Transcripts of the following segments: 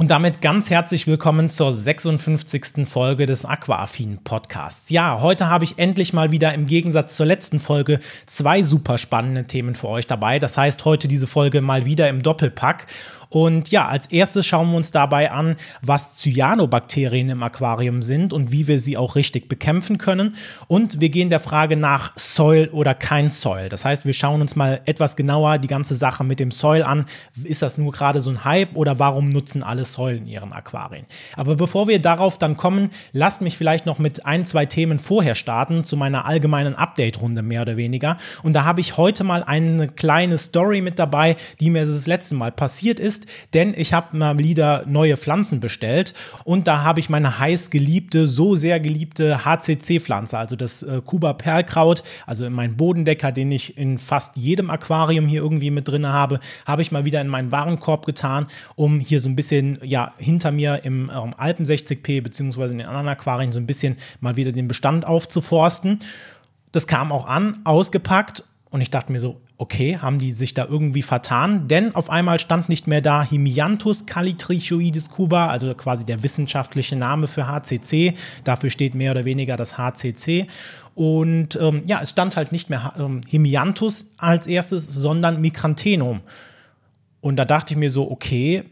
Und damit ganz herzlich willkommen zur 56. Folge des Aquaaffin Podcasts. Ja, heute habe ich endlich mal wieder im Gegensatz zur letzten Folge zwei super spannende Themen für euch dabei. Das heißt, heute diese Folge mal wieder im Doppelpack. Und ja, als erstes schauen wir uns dabei an, was Cyanobakterien im Aquarium sind und wie wir sie auch richtig bekämpfen können. Und wir gehen der Frage nach Soil oder kein Soil. Das heißt, wir schauen uns mal etwas genauer die ganze Sache mit dem Soil an. Ist das nur gerade so ein Hype oder warum nutzen alle Soil in ihren Aquarien? Aber bevor wir darauf dann kommen, lasst mich vielleicht noch mit ein, zwei Themen vorher starten, zu meiner allgemeinen Update-Runde mehr oder weniger. Und da habe ich heute mal eine kleine Story mit dabei, die mir das letzte Mal passiert ist denn ich habe mal wieder neue Pflanzen bestellt und da habe ich meine heiß geliebte, so sehr geliebte HCC-Pflanze, also das äh, Kuba Perlkraut, also in meinen Bodendecker, den ich in fast jedem Aquarium hier irgendwie mit drin habe, habe ich mal wieder in meinen Warenkorb getan, um hier so ein bisschen, ja, hinter mir im ähm, Alpen 60p beziehungsweise in den anderen Aquarien so ein bisschen mal wieder den Bestand aufzuforsten. Das kam auch an, ausgepackt und ich dachte mir so, okay, haben die sich da irgendwie vertan? Denn auf einmal stand nicht mehr da Himianthus calitrichoides cuba, also quasi der wissenschaftliche Name für HCC. Dafür steht mehr oder weniger das HCC. Und ähm, ja, es stand halt nicht mehr ähm, Himianthus als erstes, sondern Micranthenum. Und da dachte ich mir so, okay,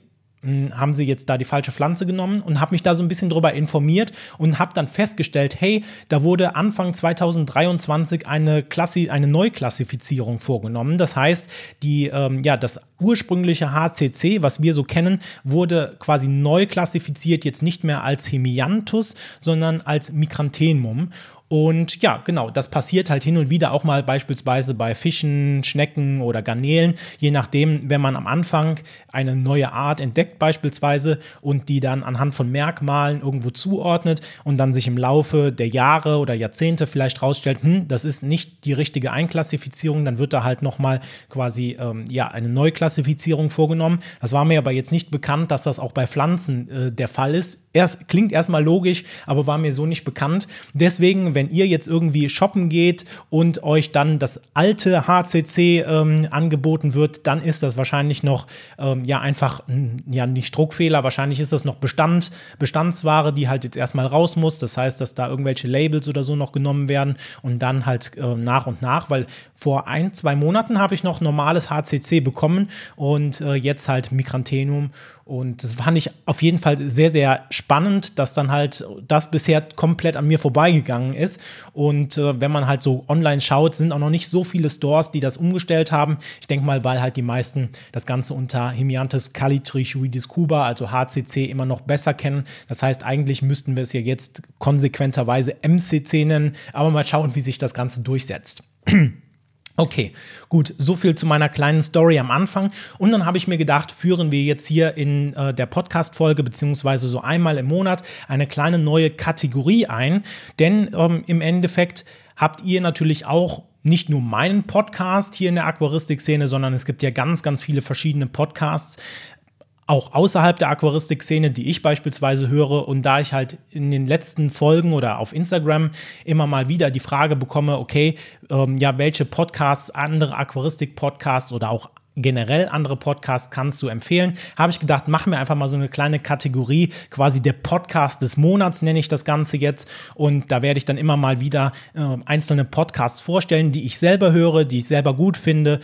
haben sie jetzt da die falsche Pflanze genommen und habe mich da so ein bisschen drüber informiert und habe dann festgestellt, hey, da wurde Anfang 2023 eine, Klassi eine Neuklassifizierung vorgenommen. Das heißt, die, ähm, ja, das ursprüngliche HCC, was wir so kennen, wurde quasi neu klassifiziert, jetzt nicht mehr als Hemianthus, sondern als Micranthenum. Und ja, genau, das passiert halt hin und wieder auch mal beispielsweise bei Fischen, Schnecken oder Garnelen, je nachdem, wenn man am Anfang eine neue Art entdeckt beispielsweise und die dann anhand von Merkmalen irgendwo zuordnet und dann sich im Laufe der Jahre oder Jahrzehnte vielleicht rausstellt, hm, das ist nicht die richtige Einklassifizierung, dann wird da halt nochmal quasi ähm, ja, eine Neuklassifizierung vorgenommen. Das war mir aber jetzt nicht bekannt, dass das auch bei Pflanzen äh, der Fall ist. Erst, klingt erstmal logisch, aber war mir so nicht bekannt. Deswegen, wenn ihr jetzt irgendwie shoppen geht und euch dann das alte HCC ähm, angeboten wird, dann ist das wahrscheinlich noch ähm, ja einfach ja nicht Druckfehler, wahrscheinlich ist das noch Bestand, Bestandsware, die halt jetzt erstmal raus muss. Das heißt, dass da irgendwelche Labels oder so noch genommen werden und dann halt äh, nach und nach, weil vor ein, zwei Monaten habe ich noch normales HCC bekommen und äh, jetzt halt Migrantenum und das fand ich auf jeden Fall sehr, sehr spannend, dass dann halt das bisher komplett an mir vorbeigegangen ist. Und äh, wenn man halt so online schaut, sind auch noch nicht so viele Stores, die das umgestellt haben. Ich denke mal, weil halt die meisten das Ganze unter Hemiantes calitrichoides cuba, also HCC, immer noch besser kennen. Das heißt, eigentlich müssten wir es ja jetzt konsequenterweise MCC nennen. Aber mal schauen, wie sich das Ganze durchsetzt. Okay, gut, so viel zu meiner kleinen Story am Anfang. Und dann habe ich mir gedacht, führen wir jetzt hier in äh, der Podcast-Folge, beziehungsweise so einmal im Monat, eine kleine neue Kategorie ein. Denn ähm, im Endeffekt habt ihr natürlich auch nicht nur meinen Podcast hier in der Aquaristik-Szene, sondern es gibt ja ganz, ganz viele verschiedene Podcasts auch außerhalb der Aquaristik-Szene, die ich beispielsweise höre. Und da ich halt in den letzten Folgen oder auf Instagram immer mal wieder die Frage bekomme, okay, ähm, ja, welche Podcasts, andere Aquaristik-Podcasts oder auch generell andere Podcasts kannst du empfehlen. Habe ich gedacht, machen wir einfach mal so eine kleine Kategorie, quasi der Podcast des Monats nenne ich das Ganze jetzt. Und da werde ich dann immer mal wieder äh, einzelne Podcasts vorstellen, die ich selber höre, die ich selber gut finde,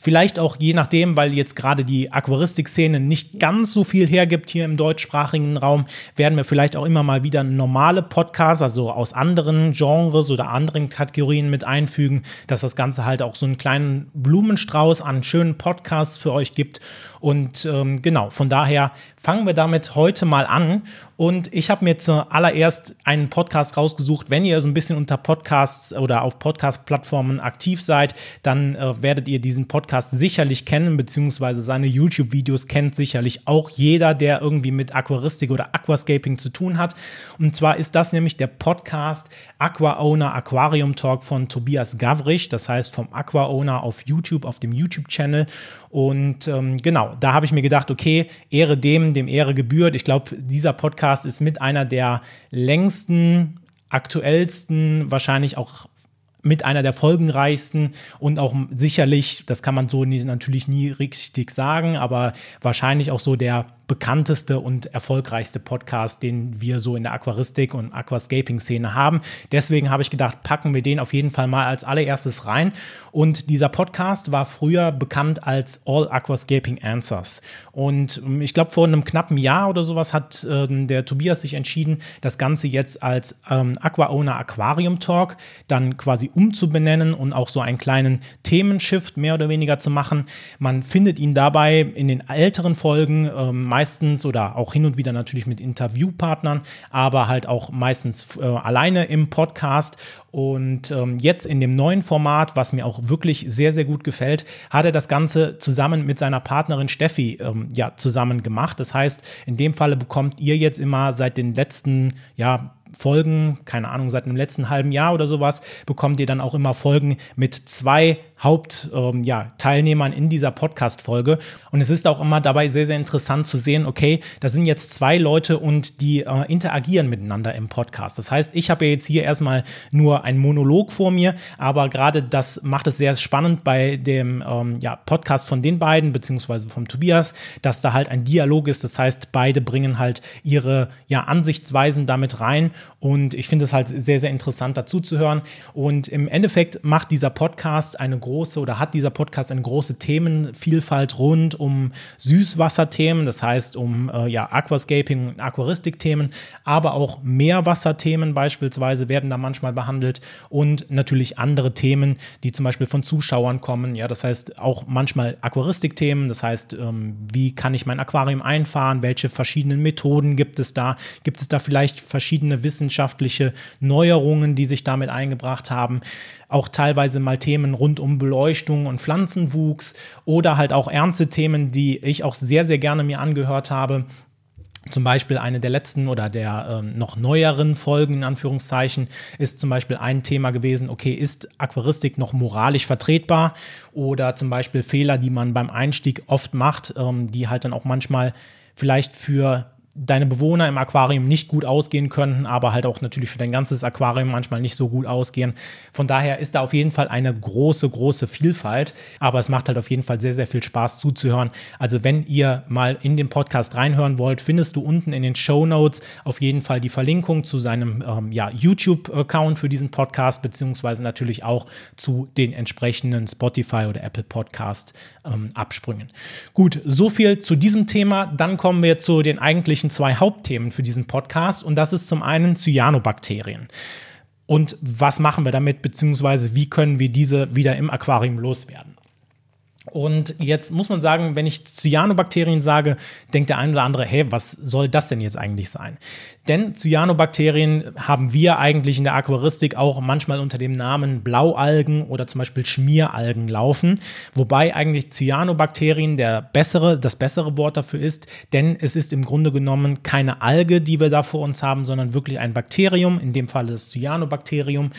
Vielleicht auch je nachdem, weil jetzt gerade die Aquaristik-Szene nicht ganz so viel hergibt hier im deutschsprachigen Raum, werden wir vielleicht auch immer mal wieder normale Podcasts, also aus anderen Genres oder anderen Kategorien mit einfügen, dass das Ganze halt auch so einen kleinen Blumenstrauß an schönen Podcasts für euch gibt. Und ähm, genau, von daher fangen wir damit heute mal an. Und ich habe mir zuallererst einen Podcast rausgesucht. Wenn ihr so ein bisschen unter Podcasts oder auf Podcast-Plattformen aktiv seid, dann äh, werdet ihr diesen Podcast sicherlich kennen, beziehungsweise seine YouTube-Videos kennt sicherlich auch jeder, der irgendwie mit Aquaristik oder Aquascaping zu tun hat. Und zwar ist das nämlich der Podcast Aqua Owner Aquarium Talk von Tobias Gavrich, das heißt vom Aqua Owner auf YouTube, auf dem YouTube-Channel. Und ähm, genau, da habe ich mir gedacht, okay, Ehre dem, dem Ehre gebührt. Ich glaube, dieser Podcast ist mit einer der längsten aktuellsten, wahrscheinlich auch mit einer der folgenreichsten und auch sicherlich, das kann man so nie, natürlich nie richtig sagen, aber wahrscheinlich auch so der bekannteste und erfolgreichste Podcast, den wir so in der Aquaristik und Aquascaping-Szene haben. Deswegen habe ich gedacht, packen wir den auf jeden Fall mal als allererstes rein. Und dieser Podcast war früher bekannt als All Aquascaping Answers. Und ich glaube, vor einem knappen Jahr oder sowas hat äh, der Tobias sich entschieden, das Ganze jetzt als ähm, Aqua Owner Aquarium Talk dann quasi umzubenennen und auch so einen kleinen Themenshift mehr oder weniger zu machen. Man findet ihn dabei in den älteren Folgen ähm, meistens oder auch hin und wieder natürlich mit Interviewpartnern, aber halt auch meistens äh, alleine im Podcast. Und ähm, jetzt in dem neuen Format, was mir auch wirklich sehr, sehr gut gefällt, hat er das Ganze zusammen mit seiner Partnerin Steffi ähm, ja, zusammen gemacht. Das heißt, in dem Falle bekommt ihr jetzt immer seit den letzten, ja, Folgen, keine Ahnung, seit dem letzten halben Jahr oder sowas, bekommt ihr dann auch immer Folgen mit zwei Hauptteilnehmern ähm, ja, in dieser Podcast-Folge. Und es ist auch immer dabei sehr, sehr interessant zu sehen, okay, da sind jetzt zwei Leute und die äh, interagieren miteinander im Podcast. Das heißt, ich habe ja jetzt hier erstmal nur einen Monolog vor mir, aber gerade das macht es sehr spannend bei dem ähm, ja, Podcast von den beiden, beziehungsweise vom Tobias, dass da halt ein Dialog ist. Das heißt, beide bringen halt ihre ja, Ansichtsweisen damit rein und ich finde es halt sehr, sehr interessant dazu zu hören. Und im Endeffekt macht dieser Podcast eine große oder hat dieser Podcast eine große Themenvielfalt rund um Süßwasserthemen, das heißt um äh, ja, Aquascaping und Aquaristik-Themen, aber auch Meerwasserthemen beispielsweise werden da manchmal behandelt und natürlich andere Themen, die zum Beispiel von Zuschauern kommen. Ja, das heißt auch manchmal Aquaristik-Themen, das heißt, ähm, wie kann ich mein Aquarium einfahren, welche verschiedenen Methoden gibt es da, gibt es da vielleicht verschiedene wissenschaftliche Neuerungen, die sich damit eingebracht haben. Auch teilweise mal Themen rund um Beleuchtung und Pflanzenwuchs oder halt auch ernste Themen, die ich auch sehr, sehr gerne mir angehört habe. Zum Beispiel eine der letzten oder der äh, noch neueren Folgen in Anführungszeichen ist zum Beispiel ein Thema gewesen, okay, ist Aquaristik noch moralisch vertretbar? Oder zum Beispiel Fehler, die man beim Einstieg oft macht, ähm, die halt dann auch manchmal vielleicht für deine Bewohner im Aquarium nicht gut ausgehen könnten, aber halt auch natürlich für dein ganzes Aquarium manchmal nicht so gut ausgehen. Von daher ist da auf jeden Fall eine große, große Vielfalt, aber es macht halt auf jeden Fall sehr, sehr viel Spaß zuzuhören. Also wenn ihr mal in den Podcast reinhören wollt, findest du unten in den Show Notes auf jeden Fall die Verlinkung zu seinem ähm, ja, YouTube-Account für diesen Podcast, beziehungsweise natürlich auch zu den entsprechenden Spotify oder Apple Podcast ähm, Absprüngen. Gut, so viel zu diesem Thema. Dann kommen wir zu den eigentlichen Wesentlichen zwei Hauptthemen für diesen Podcast und das ist zum einen Cyanobakterien. Und was machen wir damit, beziehungsweise wie können wir diese wieder im Aquarium loswerden? Und jetzt muss man sagen, wenn ich Cyanobakterien sage, denkt der eine oder andere, hey, was soll das denn jetzt eigentlich sein? Denn Cyanobakterien haben wir eigentlich in der Aquaristik auch manchmal unter dem Namen Blaualgen oder zum Beispiel Schmieralgen laufen, wobei eigentlich Cyanobakterien der bessere, das bessere Wort dafür ist, denn es ist im Grunde genommen keine Alge, die wir da vor uns haben, sondern wirklich ein Bakterium, in dem Fall das Cyanobakterium,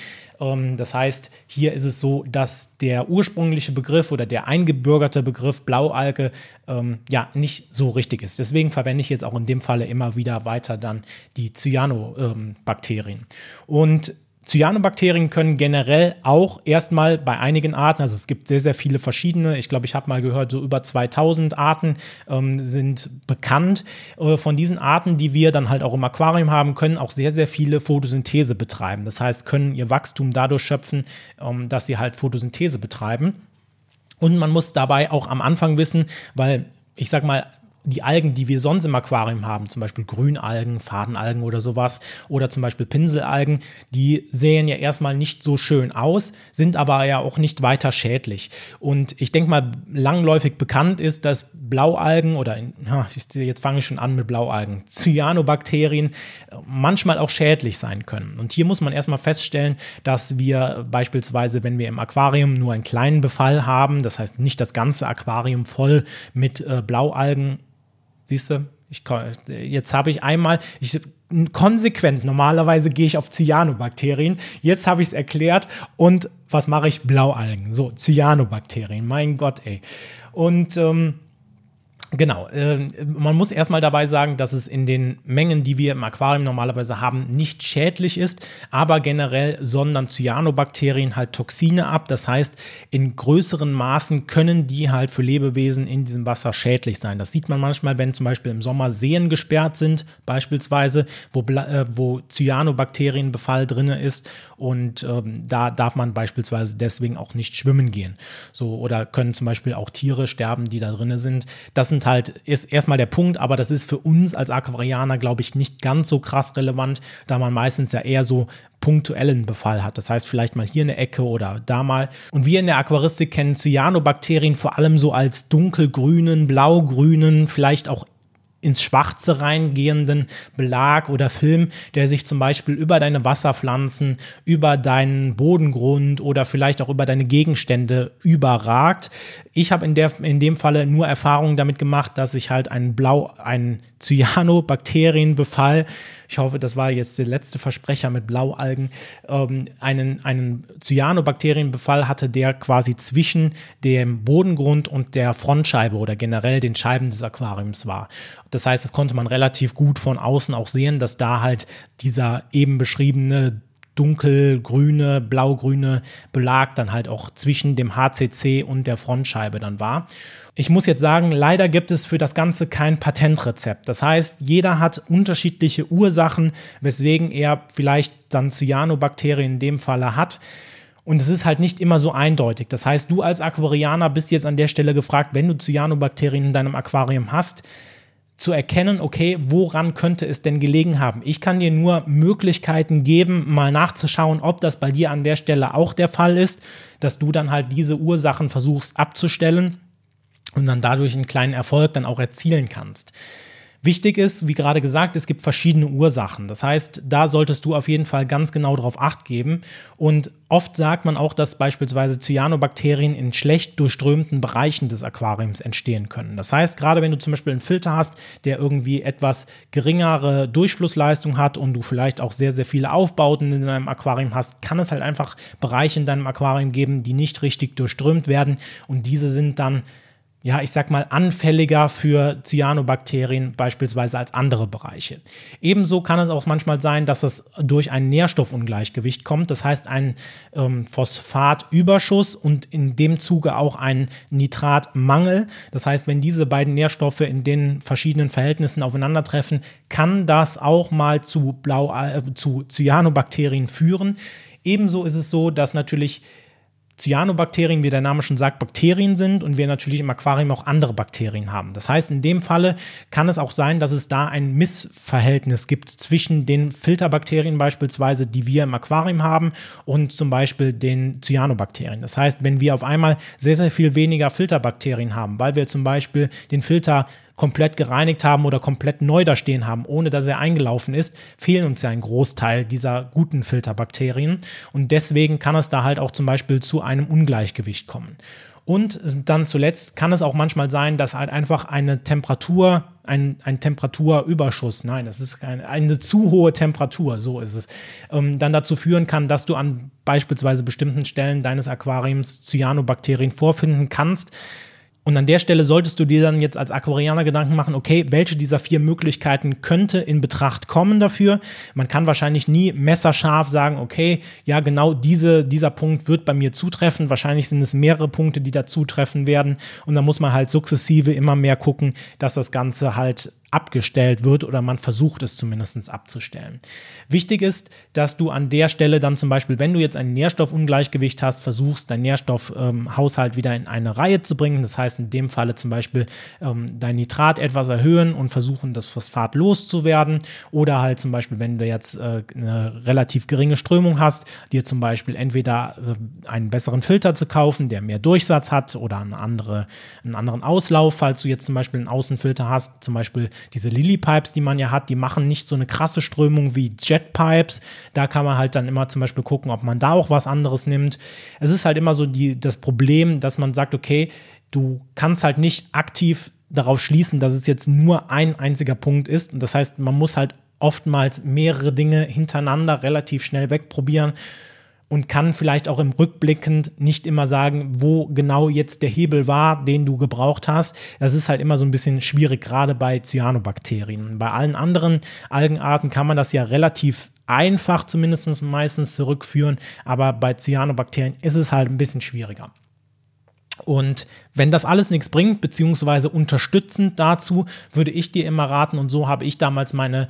ähm, das heißt, hier ist es so, dass der ursprüngliche Begriff oder der eingebürgerte Begriff Blaualge ähm, ja nicht so richtig ist. Deswegen verwende ich jetzt auch in dem Falle immer wieder weiter dann die Cyanobakterien. Und Cyanobakterien können generell auch erstmal bei einigen Arten, also es gibt sehr, sehr viele verschiedene, ich glaube, ich habe mal gehört, so über 2000 Arten ähm, sind bekannt. Äh, von diesen Arten, die wir dann halt auch im Aquarium haben, können auch sehr, sehr viele Photosynthese betreiben. Das heißt, können ihr Wachstum dadurch schöpfen, ähm, dass sie halt Photosynthese betreiben. Und man muss dabei auch am Anfang wissen, weil ich sag mal, die Algen, die wir sonst im Aquarium haben, zum Beispiel Grünalgen, Fadenalgen oder sowas, oder zum Beispiel Pinselalgen, die sehen ja erstmal nicht so schön aus, sind aber ja auch nicht weiter schädlich. Und ich denke mal, langläufig bekannt ist, dass Blaualgen oder, jetzt fange ich schon an mit Blaualgen, Cyanobakterien äh, manchmal auch schädlich sein können. Und hier muss man erstmal feststellen, dass wir beispielsweise, wenn wir im Aquarium nur einen kleinen Befall haben, das heißt nicht das ganze Aquarium voll mit äh, Blaualgen, Siehst du, ich, jetzt habe ich einmal, ich, konsequent, normalerweise gehe ich auf Cyanobakterien, jetzt habe ich es erklärt und was mache ich? Blaualgen. So, Cyanobakterien, mein Gott, ey. Und ähm, Genau. Äh, man muss erstmal dabei sagen, dass es in den Mengen, die wir im Aquarium normalerweise haben, nicht schädlich ist, aber generell sondern Cyanobakterien halt Toxine ab. Das heißt, in größeren Maßen können die halt für Lebewesen in diesem Wasser schädlich sein. Das sieht man manchmal, wenn zum Beispiel im Sommer Seen gesperrt sind, beispielsweise, wo, äh, wo Cyanobakterienbefall drin ist und ähm, da darf man beispielsweise deswegen auch nicht schwimmen gehen. So, oder können zum Beispiel auch Tiere sterben, die da drin sind. Das sind halt, ist erstmal der Punkt, aber das ist für uns als Aquarianer, glaube ich, nicht ganz so krass relevant, da man meistens ja eher so punktuellen Befall hat. Das heißt, vielleicht mal hier eine Ecke oder da mal. Und wir in der Aquaristik kennen Cyanobakterien vor allem so als dunkelgrünen, blaugrünen, vielleicht auch ins Schwarze reingehenden Belag oder Film, der sich zum Beispiel über deine Wasserpflanzen, über deinen Bodengrund oder vielleicht auch über deine Gegenstände überragt. Ich habe in, in dem Falle nur Erfahrungen damit gemacht, dass ich halt einen Blau, einen Cyanobakterienbefall ich hoffe, das war jetzt der letzte Versprecher mit Blaualgen, ähm, einen, einen Cyanobakterienbefall hatte, der quasi zwischen dem Bodengrund und der Frontscheibe oder generell den Scheiben des Aquariums war. Das heißt, das konnte man relativ gut von außen auch sehen, dass da halt dieser eben beschriebene dunkelgrüne, blaugrüne Belag dann halt auch zwischen dem HCC und der Frontscheibe dann war. Ich muss jetzt sagen, leider gibt es für das Ganze kein Patentrezept. Das heißt, jeder hat unterschiedliche Ursachen, weswegen er vielleicht dann Cyanobakterien in dem Falle hat. Und es ist halt nicht immer so eindeutig. Das heißt, du als Aquarianer bist jetzt an der Stelle gefragt, wenn du Cyanobakterien in deinem Aquarium hast, zu erkennen, okay, woran könnte es denn gelegen haben? Ich kann dir nur Möglichkeiten geben, mal nachzuschauen, ob das bei dir an der Stelle auch der Fall ist, dass du dann halt diese Ursachen versuchst abzustellen und dann dadurch einen kleinen Erfolg dann auch erzielen kannst. Wichtig ist, wie gerade gesagt, es gibt verschiedene Ursachen. Das heißt, da solltest du auf jeden Fall ganz genau darauf acht geben. Und oft sagt man auch, dass beispielsweise Cyanobakterien in schlecht durchströmten Bereichen des Aquariums entstehen können. Das heißt, gerade wenn du zum Beispiel einen Filter hast, der irgendwie etwas geringere Durchflussleistung hat und du vielleicht auch sehr, sehr viele Aufbauten in deinem Aquarium hast, kann es halt einfach Bereiche in deinem Aquarium geben, die nicht richtig durchströmt werden. Und diese sind dann ja, ich sag mal, anfälliger für Cyanobakterien beispielsweise als andere Bereiche. Ebenso kann es auch manchmal sein, dass es durch ein Nährstoffungleichgewicht kommt, das heißt ein ähm, Phosphatüberschuss und in dem Zuge auch ein Nitratmangel. Das heißt, wenn diese beiden Nährstoffe in den verschiedenen Verhältnissen aufeinandertreffen, kann das auch mal zu, Blau, äh, zu Cyanobakterien führen. Ebenso ist es so, dass natürlich Cyanobakterien, wie der Name schon sagt, Bakterien sind und wir natürlich im Aquarium auch andere Bakterien haben. Das heißt, in dem Falle kann es auch sein, dass es da ein Missverhältnis gibt zwischen den Filterbakterien beispielsweise, die wir im Aquarium haben, und zum Beispiel den Cyanobakterien. Das heißt, wenn wir auf einmal sehr, sehr viel weniger Filterbakterien haben, weil wir zum Beispiel den Filter komplett gereinigt haben oder komplett neu da stehen haben, ohne dass er eingelaufen ist, fehlen uns ja ein Großteil dieser guten Filterbakterien. Und deswegen kann es da halt auch zum Beispiel zu einem Ungleichgewicht kommen. Und dann zuletzt kann es auch manchmal sein, dass halt einfach eine Temperatur, ein, ein Temperaturüberschuss, nein, das ist eine, eine zu hohe Temperatur, so ist es, ähm, dann dazu führen kann, dass du an beispielsweise bestimmten Stellen deines Aquariums Cyanobakterien vorfinden kannst, und an der Stelle solltest du dir dann jetzt als Aquarianer Gedanken machen, okay, welche dieser vier Möglichkeiten könnte in Betracht kommen dafür? Man kann wahrscheinlich nie messerscharf sagen, okay, ja, genau diese, dieser Punkt wird bei mir zutreffen. Wahrscheinlich sind es mehrere Punkte, die da zutreffen werden. Und dann muss man halt sukzessive immer mehr gucken, dass das Ganze halt abgestellt wird oder man versucht es zumindest abzustellen. Wichtig ist, dass du an der Stelle dann zum Beispiel, wenn du jetzt ein Nährstoffungleichgewicht hast, versuchst, deinen Nährstoffhaushalt ähm, wieder in eine Reihe zu bringen. Das heißt, in dem Falle zum Beispiel ähm, dein Nitrat etwas erhöhen und versuchen, das Phosphat loszuwerden. Oder halt zum Beispiel, wenn du jetzt äh, eine relativ geringe Strömung hast, dir zum Beispiel entweder äh, einen besseren Filter zu kaufen, der mehr Durchsatz hat oder eine andere, einen anderen Auslauf, falls du jetzt zum Beispiel einen Außenfilter hast, zum Beispiel diese Lily-Pipes, die man ja hat, die machen nicht so eine krasse Strömung wie Jet-Pipes. Da kann man halt dann immer zum Beispiel gucken, ob man da auch was anderes nimmt. Es ist halt immer so die, das Problem, dass man sagt, okay, du kannst halt nicht aktiv darauf schließen, dass es jetzt nur ein einziger Punkt ist. Und das heißt, man muss halt oftmals mehrere Dinge hintereinander relativ schnell wegprobieren und kann vielleicht auch im Rückblickend nicht immer sagen, wo genau jetzt der Hebel war, den du gebraucht hast. Das ist halt immer so ein bisschen schwierig, gerade bei Cyanobakterien. Bei allen anderen Algenarten kann man das ja relativ einfach zumindest meistens zurückführen, aber bei Cyanobakterien ist es halt ein bisschen schwieriger. Und wenn das alles nichts bringt, beziehungsweise unterstützend dazu, würde ich dir immer raten, und so habe ich damals meine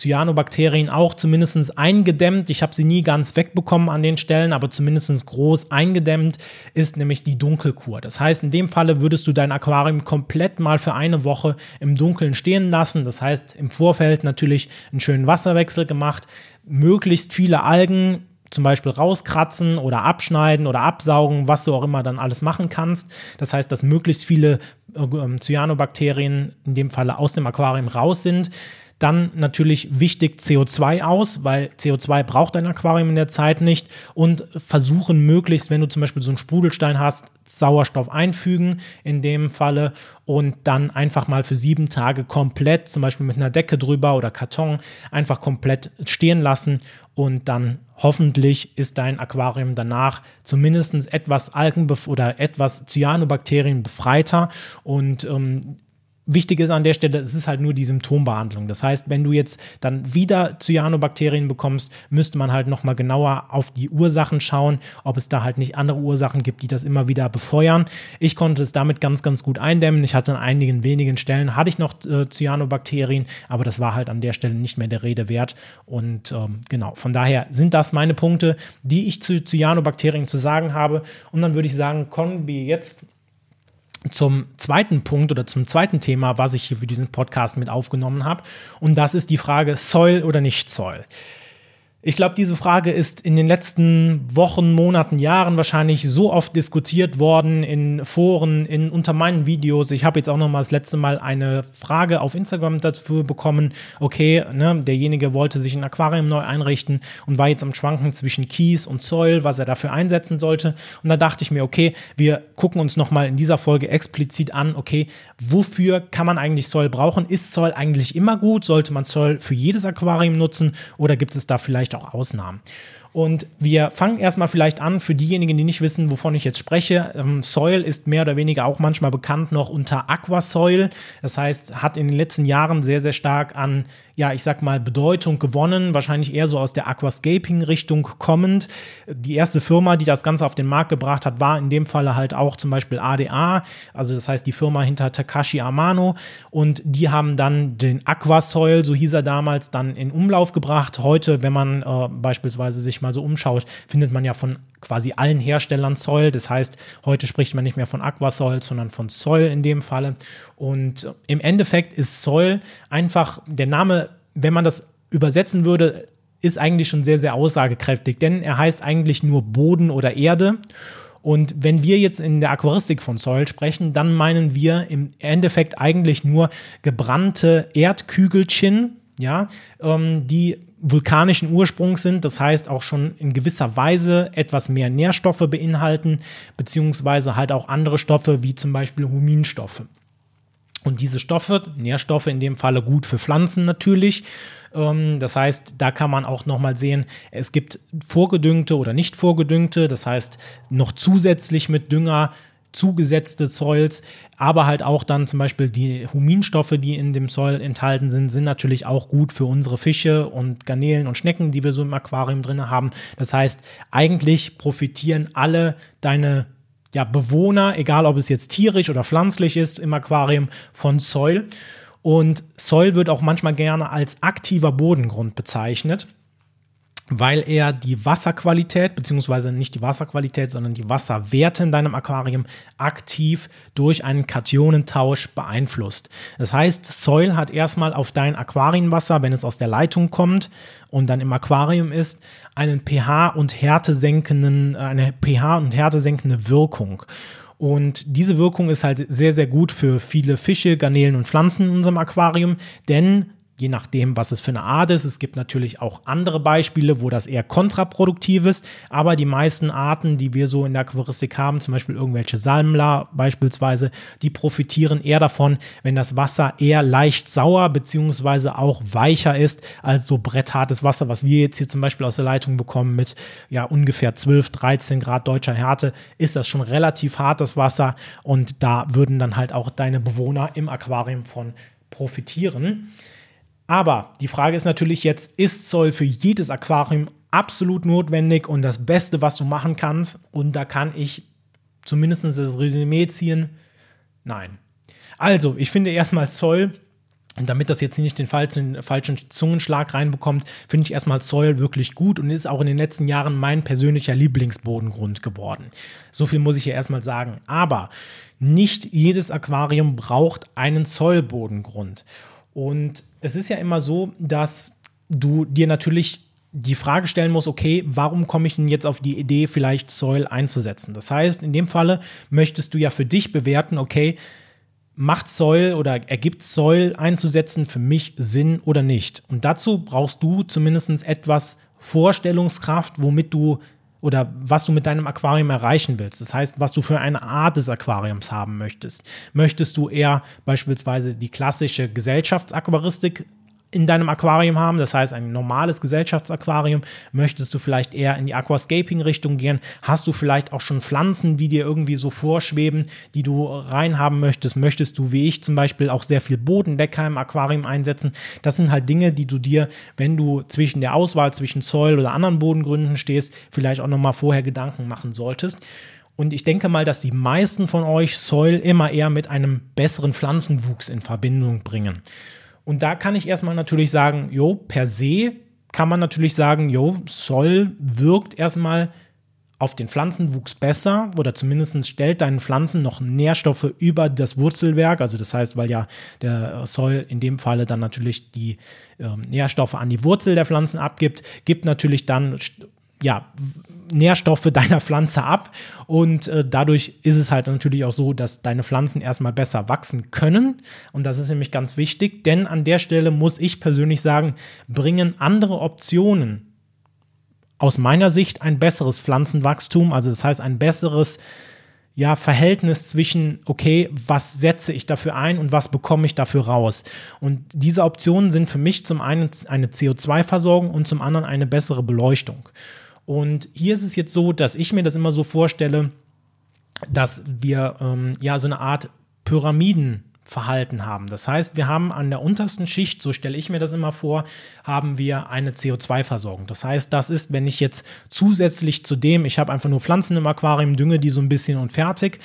Cyanobakterien auch zumindest eingedämmt. Ich habe sie nie ganz wegbekommen an den Stellen, aber zumindest groß eingedämmt ist nämlich die Dunkelkur. Das heißt, in dem Falle würdest du dein Aquarium komplett mal für eine Woche im Dunkeln stehen lassen. Das heißt, im Vorfeld natürlich einen schönen Wasserwechsel gemacht, möglichst viele Algen zum Beispiel rauskratzen oder abschneiden oder absaugen, was du auch immer dann alles machen kannst. Das heißt, dass möglichst viele äh, Cyanobakterien in dem Falle aus dem Aquarium raus sind. Dann natürlich wichtig CO2 aus, weil CO2 braucht dein Aquarium in der Zeit nicht. Und versuchen möglichst, wenn du zum Beispiel so einen Sprudelstein hast, Sauerstoff einfügen in dem Falle und dann einfach mal für sieben Tage komplett, zum Beispiel mit einer Decke drüber oder Karton, einfach komplett stehen lassen und dann hoffentlich ist dein Aquarium danach zumindest etwas Algen- oder etwas Cyanobakterien befreiter und ähm, Wichtig ist an der Stelle, es ist halt nur die Symptombehandlung. Das heißt, wenn du jetzt dann wieder Cyanobakterien bekommst, müsste man halt nochmal genauer auf die Ursachen schauen, ob es da halt nicht andere Ursachen gibt, die das immer wieder befeuern. Ich konnte es damit ganz, ganz gut eindämmen. Ich hatte an einigen wenigen Stellen, hatte ich noch äh, Cyanobakterien, aber das war halt an der Stelle nicht mehr der Rede wert. Und ähm, genau, von daher sind das meine Punkte, die ich zu Cyanobakterien zu sagen habe. Und dann würde ich sagen, kommen wir jetzt zum zweiten Punkt oder zum zweiten Thema, was ich hier für diesen Podcast mit aufgenommen habe. Und das ist die Frage Soil oder nicht Soil. Ich glaube, diese Frage ist in den letzten Wochen, Monaten, Jahren wahrscheinlich so oft diskutiert worden in Foren, in unter meinen Videos. Ich habe jetzt auch noch mal das letzte Mal eine Frage auf Instagram dazu bekommen. Okay, ne, derjenige wollte sich ein Aquarium neu einrichten und war jetzt am Schwanken zwischen Kies und Soil, was er dafür einsetzen sollte. Und da dachte ich mir, okay, wir gucken uns noch mal in dieser Folge explizit an. Okay, wofür kann man eigentlich Soil brauchen? Ist Soil eigentlich immer gut? Sollte man Soil für jedes Aquarium nutzen oder gibt es da vielleicht vielleicht auch Ausnahmen. Und wir fangen erstmal vielleicht an, für diejenigen, die nicht wissen, wovon ich jetzt spreche. Ähm, Soil ist mehr oder weniger auch manchmal bekannt noch unter Aquasoil. Das heißt, hat in den letzten Jahren sehr, sehr stark an ja, ich sag mal, Bedeutung gewonnen, wahrscheinlich eher so aus der Aquascaping-Richtung kommend. Die erste Firma, die das Ganze auf den Markt gebracht hat, war in dem Falle halt auch zum Beispiel ADA, also das heißt die Firma hinter Takashi Amano und die haben dann den Aquasoil, so hieß er damals, dann in Umlauf gebracht. Heute, wenn man äh, beispielsweise sich mal so umschaut, findet man ja von quasi allen Herstellern Soil. Das heißt, heute spricht man nicht mehr von Aquasoil, sondern von Soil in dem Falle. Und im Endeffekt ist Soil einfach der Name, wenn man das übersetzen würde, ist eigentlich schon sehr, sehr aussagekräftig, denn er heißt eigentlich nur Boden oder Erde. Und wenn wir jetzt in der Aquaristik von Soil sprechen, dann meinen wir im Endeffekt eigentlich nur gebrannte Erdkügelchen, ja, ähm, die vulkanischen Ursprungs sind, das heißt auch schon in gewisser Weise etwas mehr Nährstoffe beinhalten, beziehungsweise halt auch andere Stoffe wie zum Beispiel Huminstoffe. Und diese Stoffe, Nährstoffe in dem Falle gut für Pflanzen natürlich. Ähm, das heißt, da kann man auch nochmal sehen, es gibt vorgedüngte oder nicht vorgedüngte, das heißt noch zusätzlich mit Dünger zugesetzte Soils, aber halt auch dann zum Beispiel die Huminstoffe, die in dem Soil enthalten sind, sind natürlich auch gut für unsere Fische und Garnelen und Schnecken, die wir so im Aquarium drin haben. Das heißt, eigentlich profitieren alle deine ja, Bewohner, egal ob es jetzt tierisch oder pflanzlich ist im Aquarium, von Soil. Und Soil wird auch manchmal gerne als aktiver Bodengrund bezeichnet weil er die Wasserqualität, beziehungsweise nicht die Wasserqualität, sondern die Wasserwerte in deinem Aquarium aktiv durch einen Kationentausch beeinflusst. Das heißt, Soil hat erstmal auf dein Aquarienwasser, wenn es aus der Leitung kommt und dann im Aquarium ist, einen pH- und Härtesenkenden, eine pH- und Härtesenkende Wirkung. Und diese Wirkung ist halt sehr, sehr gut für viele Fische, Garnelen und Pflanzen in unserem Aquarium, denn je nachdem, was es für eine Art ist. Es gibt natürlich auch andere Beispiele, wo das eher kontraproduktiv ist, aber die meisten Arten, die wir so in der Aquaristik haben, zum Beispiel irgendwelche Salmler beispielsweise, die profitieren eher davon, wenn das Wasser eher leicht sauer beziehungsweise auch weicher ist als so bretthartes Wasser, was wir jetzt hier zum Beispiel aus der Leitung bekommen mit ja ungefähr 12, 13 Grad deutscher Härte, ist das schon relativ hartes Wasser und da würden dann halt auch deine Bewohner im Aquarium von profitieren. Aber die Frage ist natürlich jetzt, ist Zoll für jedes Aquarium absolut notwendig und das Beste, was du machen kannst? Und da kann ich zumindest das Resümee ziehen, nein. Also, ich finde erstmal Zoll und damit das jetzt nicht den falschen, Zungenschlag reinbekommt, finde ich erstmal Zoll wirklich gut und ist auch in den letzten Jahren mein persönlicher Lieblingsbodengrund geworden. So viel muss ich ja erstmal sagen. Aber nicht jedes Aquarium braucht einen Zollbodengrund. Und es ist ja immer so, dass du dir natürlich die Frage stellen musst, okay, warum komme ich denn jetzt auf die Idee, vielleicht Soil einzusetzen? Das heißt, in dem Falle möchtest du ja für dich bewerten, okay, macht Soil oder ergibt Soil einzusetzen für mich Sinn oder nicht? Und dazu brauchst du zumindest etwas Vorstellungskraft, womit du oder was du mit deinem Aquarium erreichen willst. Das heißt, was du für eine Art des Aquariums haben möchtest. Möchtest du eher beispielsweise die klassische Gesellschaftsaquaristik in deinem Aquarium haben, das heißt ein normales Gesellschaftsaquarium, möchtest du vielleicht eher in die Aquascaping-Richtung gehen, hast du vielleicht auch schon Pflanzen, die dir irgendwie so vorschweben, die du reinhaben möchtest, möchtest du wie ich zum Beispiel auch sehr viel Bodendecker im Aquarium einsetzen. Das sind halt Dinge, die du dir, wenn du zwischen der Auswahl zwischen Soil oder anderen Bodengründen stehst, vielleicht auch nochmal vorher Gedanken machen solltest. Und ich denke mal, dass die meisten von euch Soil immer eher mit einem besseren Pflanzenwuchs in Verbindung bringen. Und da kann ich erstmal natürlich sagen, jo, per se kann man natürlich sagen, jo, Soll wirkt erstmal auf den Pflanzenwuchs besser oder zumindest stellt deinen Pflanzen noch Nährstoffe über das Wurzelwerk. Also das heißt, weil ja der Soil in dem Falle dann natürlich die äh, Nährstoffe an die Wurzel der Pflanzen abgibt, gibt natürlich dann ja, Nährstoffe deiner Pflanze ab. Und äh, dadurch ist es halt natürlich auch so, dass deine Pflanzen erstmal besser wachsen können. Und das ist nämlich ganz wichtig, denn an der Stelle muss ich persönlich sagen, bringen andere Optionen aus meiner Sicht ein besseres Pflanzenwachstum, also das heißt ein besseres ja, Verhältnis zwischen, okay, was setze ich dafür ein und was bekomme ich dafür raus. Und diese Optionen sind für mich zum einen eine CO2-Versorgung und zum anderen eine bessere Beleuchtung. Und hier ist es jetzt so, dass ich mir das immer so vorstelle, dass wir ähm, ja so eine Art Pyramidenverhalten haben. Das heißt, wir haben an der untersten Schicht, so stelle ich mir das immer vor, haben wir eine CO2-Versorgung. Das heißt, das ist, wenn ich jetzt zusätzlich zu dem, ich habe einfach nur Pflanzen im Aquarium, dünge die so ein bisschen und fertig,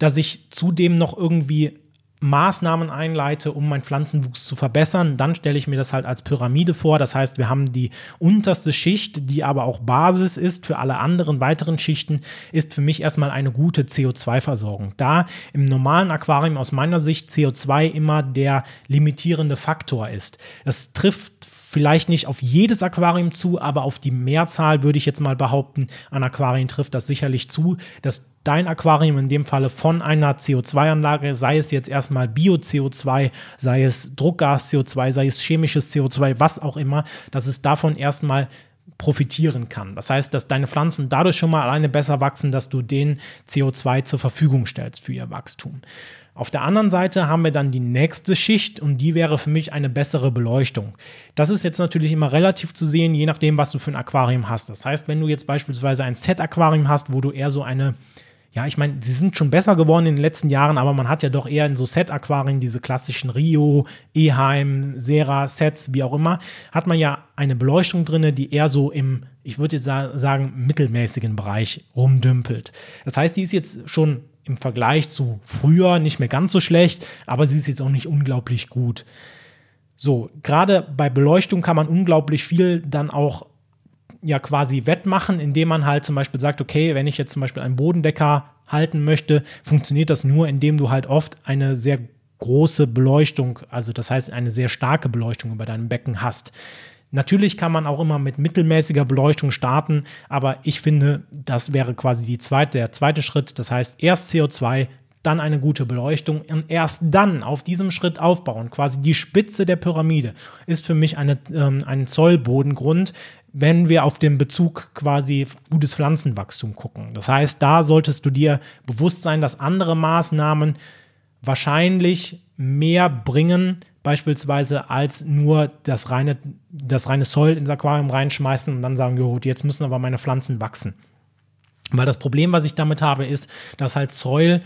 dass ich zudem noch irgendwie Maßnahmen einleite, um meinen Pflanzenwuchs zu verbessern, dann stelle ich mir das halt als Pyramide vor. Das heißt, wir haben die unterste Schicht, die aber auch Basis ist für alle anderen weiteren Schichten, ist für mich erstmal eine gute CO2-Versorgung. Da im normalen Aquarium aus meiner Sicht CO2 immer der limitierende Faktor ist. Das trifft vielleicht nicht auf jedes Aquarium zu, aber auf die Mehrzahl würde ich jetzt mal behaupten, an Aquarien trifft das sicherlich zu, dass dein Aquarium in dem Falle von einer CO2-Anlage, sei es jetzt erstmal Bio-CO2, sei es Druckgas-CO2, sei es chemisches CO2, was auch immer, dass es davon erstmal profitieren kann. Das heißt, dass deine Pflanzen dadurch schon mal alleine besser wachsen, dass du denen CO2 zur Verfügung stellst für ihr Wachstum. Auf der anderen Seite haben wir dann die nächste Schicht und die wäre für mich eine bessere Beleuchtung. Das ist jetzt natürlich immer relativ zu sehen, je nachdem, was du für ein Aquarium hast. Das heißt, wenn du jetzt beispielsweise ein Set-Aquarium hast, wo du eher so eine ja, ich meine, sie sind schon besser geworden in den letzten Jahren, aber man hat ja doch eher in so Set-Aquarien, diese klassischen Rio, Eheim, Sera-Sets, wie auch immer, hat man ja eine Beleuchtung drin, die eher so im, ich würde jetzt sagen, mittelmäßigen Bereich rumdümpelt. Das heißt, die ist jetzt schon im Vergleich zu früher nicht mehr ganz so schlecht, aber sie ist jetzt auch nicht unglaublich gut. So, gerade bei Beleuchtung kann man unglaublich viel dann auch ja quasi wettmachen, indem man halt zum Beispiel sagt, okay, wenn ich jetzt zum Beispiel einen Bodendecker halten möchte, funktioniert das nur, indem du halt oft eine sehr große Beleuchtung, also das heißt eine sehr starke Beleuchtung über deinem Becken hast. Natürlich kann man auch immer mit mittelmäßiger Beleuchtung starten, aber ich finde, das wäre quasi die zweite, der zweite Schritt. Das heißt, erst CO2, dann eine gute Beleuchtung und erst dann auf diesem Schritt aufbauen. Quasi die Spitze der Pyramide ist für mich eine, ähm, ein Zollbodengrund, wenn wir auf den Bezug quasi gutes Pflanzenwachstum gucken. Das heißt, da solltest du dir bewusst sein, dass andere Maßnahmen wahrscheinlich mehr bringen, beispielsweise als nur das reine, das reine Soil ins Aquarium reinschmeißen und dann sagen, jo, jetzt müssen aber meine Pflanzen wachsen. Weil das Problem, was ich damit habe, ist, dass halt Soil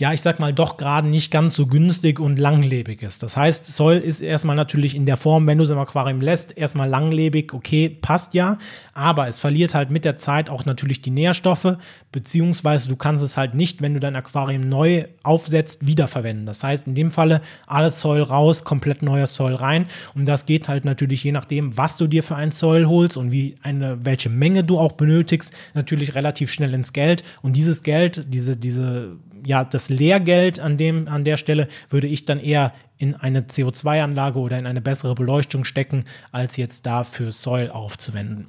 ja, ich sag mal, doch gerade nicht ganz so günstig und langlebig ist. Das heißt, Soll ist erstmal natürlich in der Form, wenn du es im Aquarium lässt, erstmal langlebig, okay, passt ja, aber es verliert halt mit der Zeit auch natürlich die Nährstoffe, beziehungsweise du kannst es halt nicht, wenn du dein Aquarium neu aufsetzt, wiederverwenden. Das heißt, in dem Falle alles Soil raus, komplett neuer Soil rein und das geht halt natürlich je nachdem, was du dir für ein Soil holst und wie eine, welche Menge du auch benötigst, natürlich relativ schnell ins Geld und dieses Geld, diese, diese ja, das Lehrgeld an, dem, an der Stelle würde ich dann eher in eine CO2-Anlage oder in eine bessere Beleuchtung stecken, als jetzt dafür Soil aufzuwenden.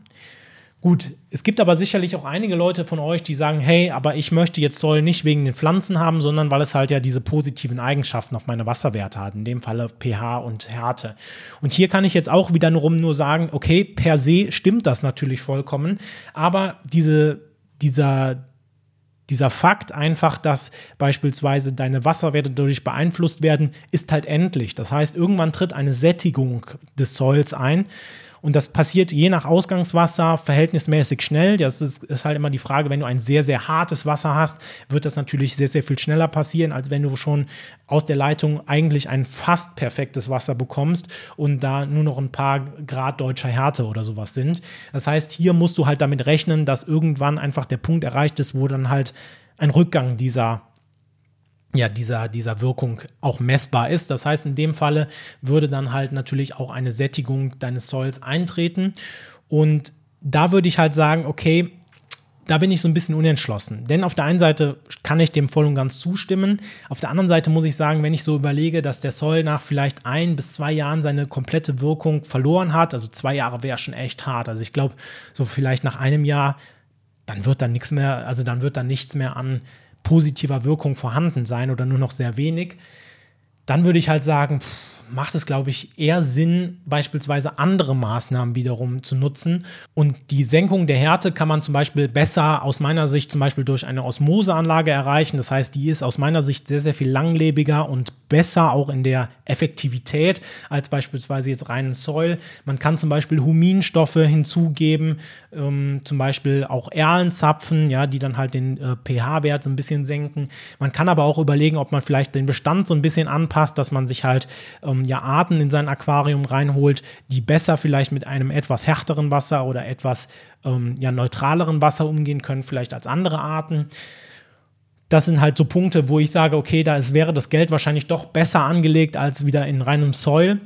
Gut, es gibt aber sicherlich auch einige Leute von euch, die sagen, hey, aber ich möchte jetzt Soil nicht wegen den Pflanzen haben, sondern weil es halt ja diese positiven Eigenschaften auf meine Wasserwerte hat, in dem Falle pH und Härte. Und hier kann ich jetzt auch wieder nur, nur sagen, okay, per se stimmt das natürlich vollkommen, aber diese, dieser, dieser Fakt einfach, dass beispielsweise deine Wasserwerte dadurch beeinflusst werden, ist halt endlich. Das heißt, irgendwann tritt eine Sättigung des Soils ein und das passiert je nach Ausgangswasser verhältnismäßig schnell. Das ist, ist, halt immer die Frage, wenn du ein sehr, sehr hartes Wasser hast, wird das natürlich sehr, sehr viel schneller passieren, als wenn du schon aus der Leitung eigentlich ein fast perfektes Wasser bekommst und da nur noch ein paar Grad deutscher Härte oder sowas sind. Das heißt, hier musst du halt damit rechnen, dass irgendwann einfach der Punkt erreicht ist, wo dann halt ein Rückgang dieser ja, dieser, dieser Wirkung auch messbar ist. Das heißt, in dem Falle würde dann halt natürlich auch eine Sättigung deines Soils eintreten. Und da würde ich halt sagen, okay, da bin ich so ein bisschen unentschlossen. Denn auf der einen Seite kann ich dem voll und ganz zustimmen. Auf der anderen Seite muss ich sagen, wenn ich so überlege, dass der Soil nach vielleicht ein bis zwei Jahren seine komplette Wirkung verloren hat, also zwei Jahre wäre schon echt hart. Also ich glaube, so vielleicht nach einem Jahr, dann wird dann nichts mehr, also dann wird dann nichts mehr an positiver Wirkung vorhanden sein oder nur noch sehr wenig, dann würde ich halt sagen, pff, macht es, glaube ich, eher Sinn, beispielsweise andere Maßnahmen wiederum zu nutzen. Und die Senkung der Härte kann man zum Beispiel besser aus meiner Sicht zum Beispiel durch eine Osmoseanlage erreichen. Das heißt, die ist aus meiner Sicht sehr, sehr viel langlebiger und besser auch in der Effektivität als beispielsweise jetzt reinen Soil. Man kann zum Beispiel Huminstoffe hinzugeben, ähm, zum Beispiel auch Erlenzapfen, ja, die dann halt den äh, pH-Wert so ein bisschen senken. Man kann aber auch überlegen, ob man vielleicht den Bestand so ein bisschen anpasst, dass man sich halt ähm, ähm, ja Arten in sein Aquarium reinholt, die besser vielleicht mit einem etwas härteren Wasser oder etwas ähm, ja, neutraleren Wasser umgehen können, vielleicht als andere Arten. Das sind halt so Punkte, wo ich sage, okay, da wäre das Geld wahrscheinlich doch besser angelegt als wieder in reinem Soil.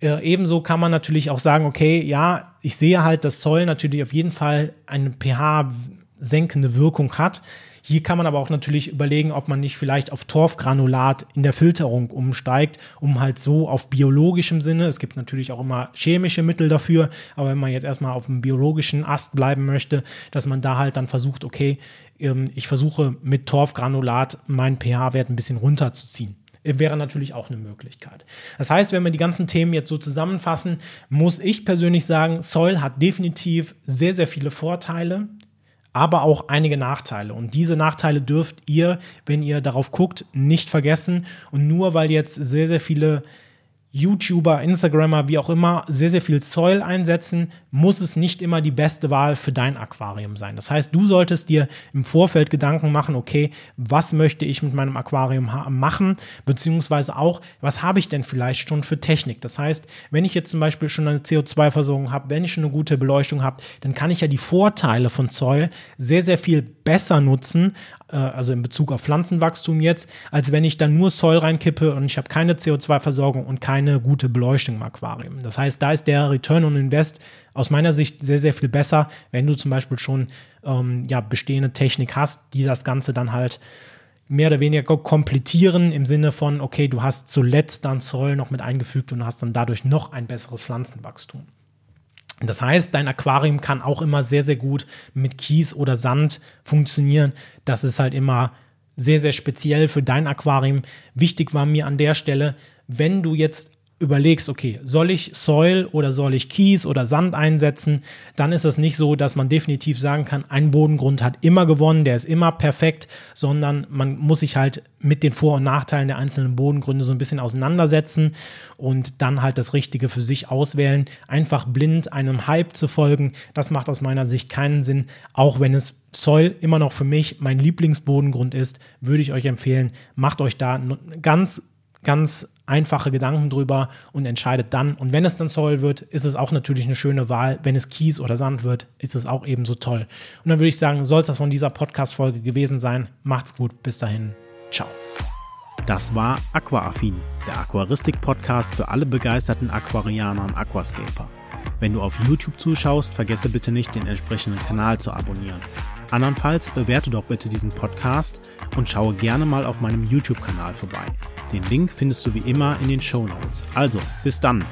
Äh, ebenso kann man natürlich auch sagen, okay, ja, ich sehe halt, dass Soil natürlich auf jeden Fall eine pH-senkende Wirkung hat. Hier kann man aber auch natürlich überlegen, ob man nicht vielleicht auf Torfgranulat in der Filterung umsteigt, um halt so auf biologischem Sinne, es gibt natürlich auch immer chemische Mittel dafür, aber wenn man jetzt erstmal auf dem biologischen Ast bleiben möchte, dass man da halt dann versucht, okay, ähm, ich versuche mit Torfgranulat meinen pH-Wert ein bisschen runterzuziehen wäre natürlich auch eine Möglichkeit. Das heißt, wenn wir die ganzen Themen jetzt so zusammenfassen, muss ich persönlich sagen, Soil hat definitiv sehr, sehr viele Vorteile aber auch einige Nachteile. Und diese Nachteile dürft ihr, wenn ihr darauf guckt, nicht vergessen. Und nur weil jetzt sehr, sehr viele YouTuber, Instagrammer, wie auch immer, sehr, sehr viel Soil einsetzen, muss es nicht immer die beste Wahl für dein Aquarium sein. Das heißt, du solltest dir im Vorfeld Gedanken machen, okay, was möchte ich mit meinem Aquarium machen, beziehungsweise auch, was habe ich denn vielleicht schon für Technik. Das heißt, wenn ich jetzt zum Beispiel schon eine CO2-Versorgung habe, wenn ich schon eine gute Beleuchtung habe, dann kann ich ja die Vorteile von Soil sehr, sehr viel besser nutzen, äh, also in Bezug auf Pflanzenwachstum jetzt, als wenn ich dann nur Soil reinkippe und ich habe keine CO2-Versorgung und keine gute Beleuchtung im Aquarium. Das heißt, da ist der Return on Invest aus meiner Sicht sehr, sehr viel besser, wenn du zum Beispiel schon ähm, ja, bestehende Technik hast, die das Ganze dann halt mehr oder weniger komplettieren im Sinne von, okay, du hast zuletzt dann Soil noch mit eingefügt und hast dann dadurch noch ein besseres Pflanzenwachstum. Das heißt, dein Aquarium kann auch immer sehr, sehr gut mit Kies oder Sand funktionieren. Das ist halt immer sehr, sehr speziell für dein Aquarium. Wichtig war mir an der Stelle, wenn du jetzt überlegst, okay, soll ich Soil oder soll ich Kies oder Sand einsetzen, dann ist es nicht so, dass man definitiv sagen kann, ein Bodengrund hat immer gewonnen, der ist immer perfekt, sondern man muss sich halt mit den Vor- und Nachteilen der einzelnen Bodengründe so ein bisschen auseinandersetzen und dann halt das Richtige für sich auswählen. Einfach blind einem Hype zu folgen, das macht aus meiner Sicht keinen Sinn, auch wenn es Soil immer noch für mich mein Lieblingsbodengrund ist, würde ich euch empfehlen, macht euch da ganz ganz einfache Gedanken drüber und entscheidet dann. Und wenn es dann Soil wird, ist es auch natürlich eine schöne Wahl. Wenn es Kies oder Sand wird, ist es auch ebenso toll. Und dann würde ich sagen, soll es das von dieser Podcast-Folge gewesen sein. Macht's gut. Bis dahin. Ciao. Das war Aquaaffin, der Aquaristik-Podcast für alle begeisterten Aquarianer und Aquascaper. Wenn du auf YouTube zuschaust, vergesse bitte nicht, den entsprechenden Kanal zu abonnieren. Andernfalls bewerte doch bitte diesen Podcast und schaue gerne mal auf meinem YouTube-Kanal vorbei. Den Link findest du wie immer in den Show Notes. Also, bis dann!